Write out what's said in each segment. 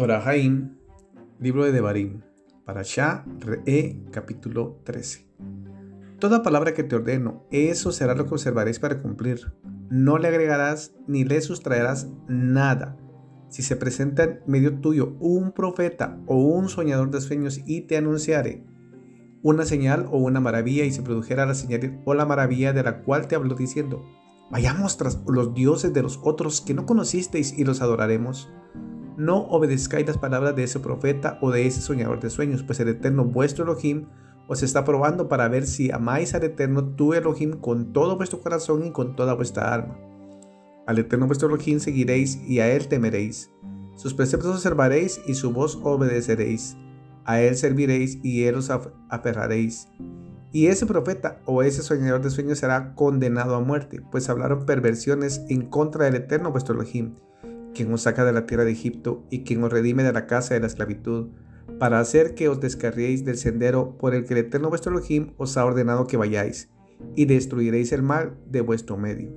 Torahaim, libro de Devarim, Parashá Re, capítulo 13. Toda palabra que te ordeno, eso será lo que observaréis para cumplir. No le agregarás ni le sustraerás nada. Si se presenta en medio tuyo un profeta o un soñador de sueños y te anunciare una señal o una maravilla y se produjera la señal o la maravilla de la cual te habló diciendo, vayamos tras los dioses de los otros que no conocisteis y los adoraremos no obedezcáis las palabras de ese profeta o de ese soñador de sueños, pues el Eterno vuestro Elohim os está probando para ver si amáis al Eterno tu Elohim con todo vuestro corazón y con toda vuestra alma. Al Eterno vuestro Elohim seguiréis y a Él temeréis. Sus preceptos observaréis y su voz obedeceréis. A Él serviréis y Él os aferraréis. Y ese profeta o ese soñador de sueños será condenado a muerte, pues hablaron perversiones en contra del Eterno vuestro Elohim quien os saca de la tierra de Egipto y quien os redime de la casa de la esclavitud, para hacer que os descarriéis del sendero por el que el Eterno vuestro Elohim os ha ordenado que vayáis, y destruiréis el mal de vuestro medio.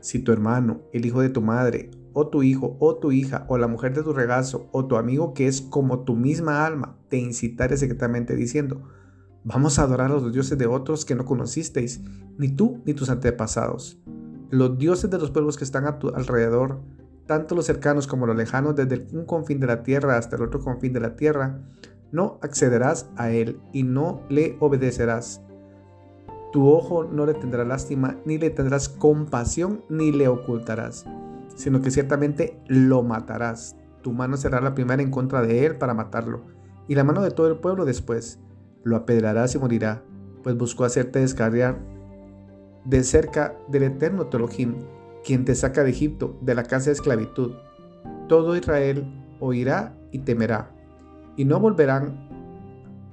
Si tu hermano, el hijo de tu madre, o tu hijo, o tu hija, o la mujer de tu regazo, o tu amigo que es como tu misma alma, te incitare secretamente diciendo, vamos a adorar a los dioses de otros que no conocisteis, ni tú ni tus antepasados, los dioses de los pueblos que están a tu alrededor, tanto los cercanos como los lejanos, desde un confín de la tierra hasta el otro confín de la tierra, no accederás a él y no le obedecerás. Tu ojo no le tendrá lástima, ni le tendrás compasión, ni le ocultarás, sino que ciertamente lo matarás. Tu mano será la primera en contra de él para matarlo, y la mano de todo el pueblo después. Lo apedrarás y morirá, pues buscó hacerte descarriar de cerca del eterno Telohim quien te saca de Egipto, de la casa de esclavitud. Todo Israel oirá y temerá, y no volverán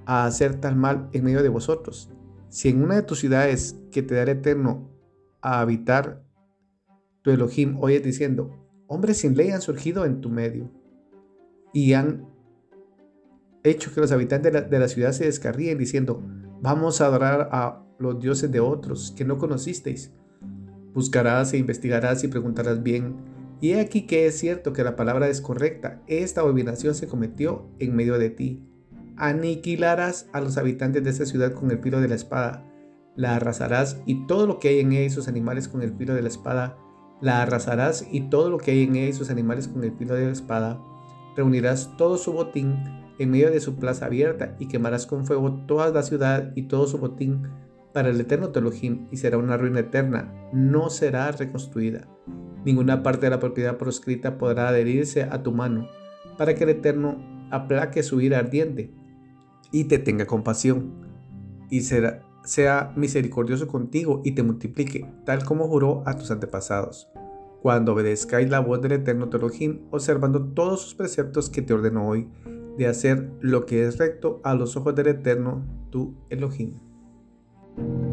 a hacer tal mal en medio de vosotros. Si en una de tus ciudades que te dará eterno a habitar, tu Elohim oyes diciendo, hombres sin ley han surgido en tu medio, y han hecho que los habitantes de la, de la ciudad se descarríen diciendo, vamos a adorar a los dioses de otros que no conocisteis Buscarás e investigarás y preguntarás bien. Y he aquí que es cierto que la palabra es correcta. Esta abominación se cometió en medio de ti. Aniquilarás a los habitantes de esta ciudad con el filo de la espada. La arrasarás y todo lo que hay en ella y sus animales con el filo de la espada. La arrasarás y todo lo que hay en ella y sus animales con el filo de la espada. Reunirás todo su botín en medio de su plaza abierta y quemarás con fuego toda la ciudad y todo su botín para el eterno Telohim y será una ruina eterna, no será reconstruida. Ninguna parte de la propiedad proscrita podrá adherirse a tu mano, para que el Eterno aplaque su ira ardiente y te tenga compasión, y será, sea misericordioso contigo y te multiplique, tal como juró a tus antepasados. Cuando obedezcáis la voz del Eterno Telohim, observando todos sus preceptos que te ordeno hoy, de hacer lo que es recto a los ojos del Eterno, tu Elohim. thank you